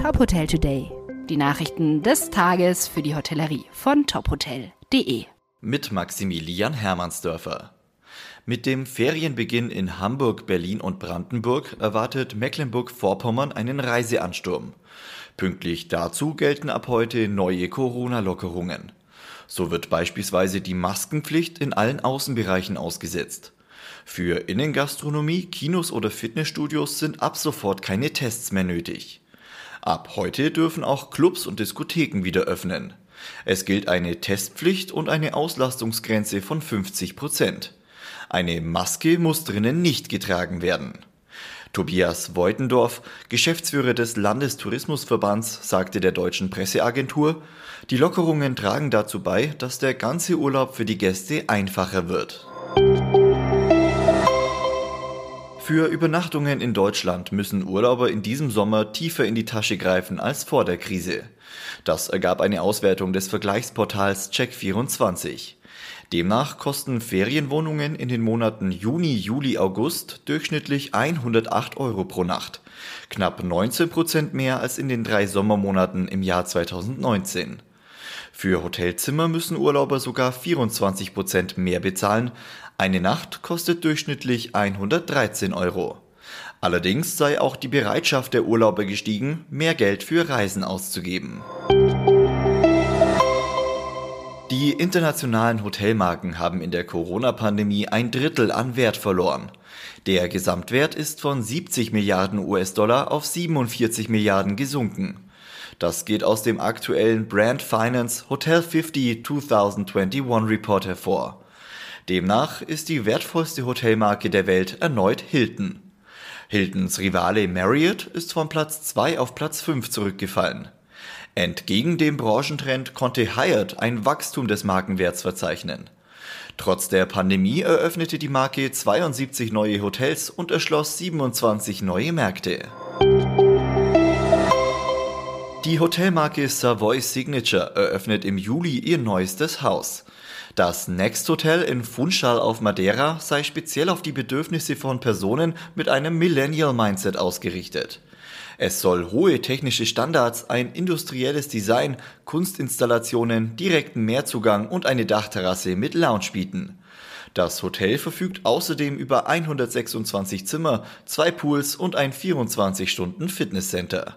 Top Hotel Today. Die Nachrichten des Tages für die Hotellerie von tophotel.de. Mit Maximilian Hermannsdörfer. Mit dem Ferienbeginn in Hamburg, Berlin und Brandenburg erwartet Mecklenburg-Vorpommern einen Reiseansturm. Pünktlich dazu gelten ab heute neue Corona-Lockerungen. So wird beispielsweise die Maskenpflicht in allen Außenbereichen ausgesetzt. Für Innengastronomie, Kinos oder Fitnessstudios sind ab sofort keine Tests mehr nötig. Ab heute dürfen auch Clubs und Diskotheken wieder öffnen. Es gilt eine Testpflicht und eine Auslastungsgrenze von 50 Prozent. Eine Maske muss drinnen nicht getragen werden. Tobias Voitendorf, Geschäftsführer des Landestourismusverbands, sagte der deutschen Presseagentur, die Lockerungen tragen dazu bei, dass der ganze Urlaub für die Gäste einfacher wird. Für Übernachtungen in Deutschland müssen Urlauber in diesem Sommer tiefer in die Tasche greifen als vor der Krise. Das ergab eine Auswertung des Vergleichsportals Check24. Demnach kosten Ferienwohnungen in den Monaten Juni, Juli, August durchschnittlich 108 Euro pro Nacht. Knapp 19 Prozent mehr als in den drei Sommermonaten im Jahr 2019. Für Hotelzimmer müssen Urlauber sogar 24 Prozent mehr bezahlen. Eine Nacht kostet durchschnittlich 113 Euro. Allerdings sei auch die Bereitschaft der Urlauber gestiegen, mehr Geld für Reisen auszugeben. Die internationalen Hotelmarken haben in der Corona-Pandemie ein Drittel an Wert verloren. Der Gesamtwert ist von 70 Milliarden US-Dollar auf 47 Milliarden gesunken. Das geht aus dem aktuellen Brand Finance Hotel 50 2021 Report hervor. Demnach ist die wertvollste Hotelmarke der Welt erneut Hilton. Hiltons Rivale Marriott ist von Platz 2 auf Platz 5 zurückgefallen. Entgegen dem Branchentrend konnte Hyatt ein Wachstum des Markenwerts verzeichnen. Trotz der Pandemie eröffnete die Marke 72 neue Hotels und erschloss 27 neue Märkte. Die Hotelmarke Savoy Signature eröffnet im Juli ihr neuestes Haus. Das Next Hotel in Funchal auf Madeira sei speziell auf die Bedürfnisse von Personen mit einem Millennial Mindset ausgerichtet. Es soll hohe technische Standards, ein industrielles Design, Kunstinstallationen, direkten Mehrzugang und eine Dachterrasse mit Lounge bieten. Das Hotel verfügt außerdem über 126 Zimmer, zwei Pools und ein 24-Stunden-Fitnesscenter.